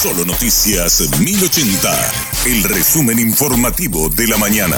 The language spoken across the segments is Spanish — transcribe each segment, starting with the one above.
Solo Noticias 1080, el resumen informativo de la mañana.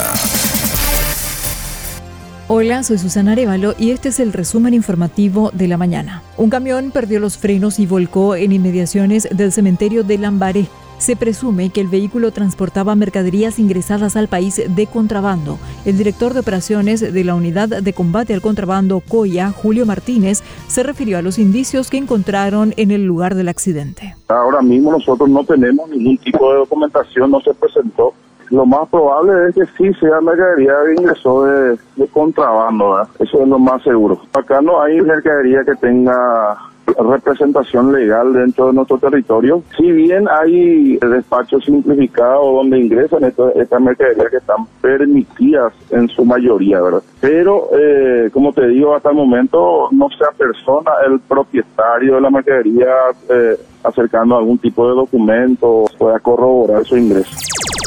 Hola, soy Susana Arevalo y este es el resumen informativo de la mañana. Un camión perdió los frenos y volcó en inmediaciones del cementerio de Lambaré se presume que el vehículo transportaba mercaderías ingresadas al país de contrabando. El director de operaciones de la Unidad de Combate al Contrabando COIA, Julio Martínez, se refirió a los indicios que encontraron en el lugar del accidente. Ahora mismo nosotros no tenemos ningún tipo de documentación, no se presentó. Lo más probable es que sí sea mercadería que ingresó de, contrabando, eso es lo más seguro. Acá no hay mercadería que tenga representación legal dentro de nuestro territorio. Si bien hay despachos simplificados donde ingresan estas mercaderías que están permitidas en su mayoría, ¿verdad? Pero, eh, como te digo, hasta el momento no se apersona el propietario de la mercadería eh, acercando algún tipo de documento pueda corroborar su ingreso.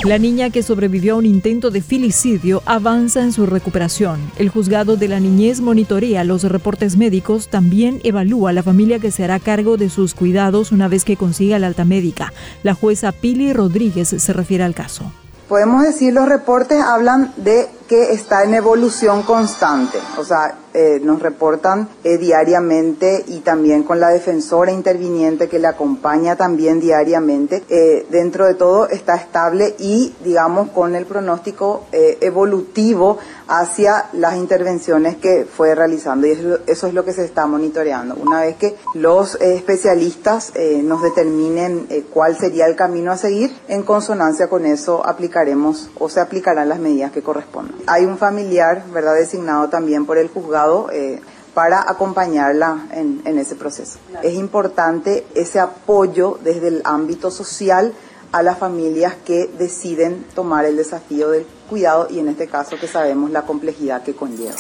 La niña que sobrevivió a un intento de filicidio avanza en su recuperación. El juzgado de la niñez monitorea los reportes médicos, también evalúa la familia que se hará cargo de sus cuidados una vez que consiga la alta médica. La jueza Pili Rodríguez se refiere al caso. Podemos decir los reportes hablan de que está en evolución constante, o sea, eh, nos reportan eh, diariamente y también con la defensora interviniente que le acompaña también diariamente. Eh, dentro de todo está estable y, digamos, con el pronóstico evolutivo hacia las intervenciones que fue realizando. Y eso, eso, es lo que se está monitoreando. Una vez que los especialistas nos determinen cuál sería el camino a seguir, en consonancia con eso aplicaremos o se aplicarán las medidas que correspondan. Hay un familiar, ¿verdad?, designado también por el juzgado eh, para acompañarla en, en ese proceso. Es importante ese apoyo desde el ámbito social a las familias que deciden tomar el desafío del cuidado y en este caso que sabemos la complejidad que conlleva.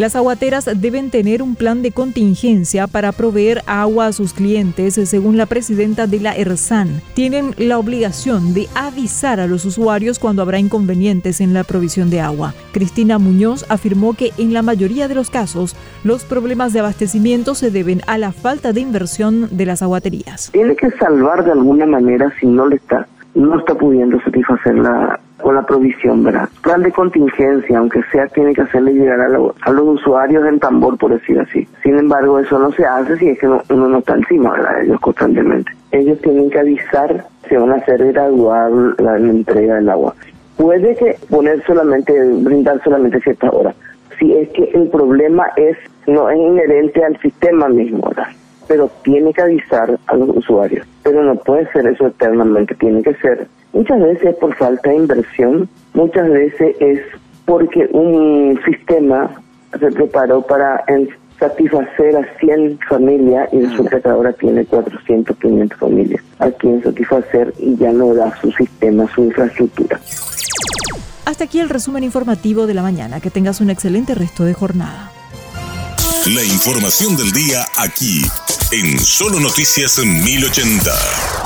Las aguateras deben tener un plan de contingencia para proveer agua a sus clientes, según la presidenta de la ERSAN. Tienen la obligación de avisar a los usuarios cuando habrá inconvenientes en la provisión de agua. Cristina Muñoz afirmó que en la mayoría de los casos, los problemas de abastecimiento se deben a la falta de inversión de las aguaterías. Tiene que salvar de alguna manera si no le está no está pudiendo satisfacer la, con la provisión, ¿verdad? Plan de contingencia, aunque sea, tiene que hacerle llegar a, a los usuarios en tambor, por decir así. Sin embargo, eso no se hace si es que uno no está encima, ¿verdad? Ellos constantemente. Ellos tienen que avisar, se van a hacer gradual la, entrega del agua. Puede que poner solamente, brindar solamente cierta hora. Si es que el problema es, no es inherente al sistema mismo, ¿verdad? pero tiene que avisar a los usuarios. Pero no puede ser eso eternamente, tiene que ser. Muchas veces es por falta de inversión, muchas veces es porque un sistema se preparó para satisfacer a 100 familias y resulta que ahora tiene 400, 500 familias a quien satisfacer y ya no da su sistema, su infraestructura. Hasta aquí el resumen informativo de la mañana. Que tengas un excelente resto de jornada. La información del día aquí en Solo Noticias 1080.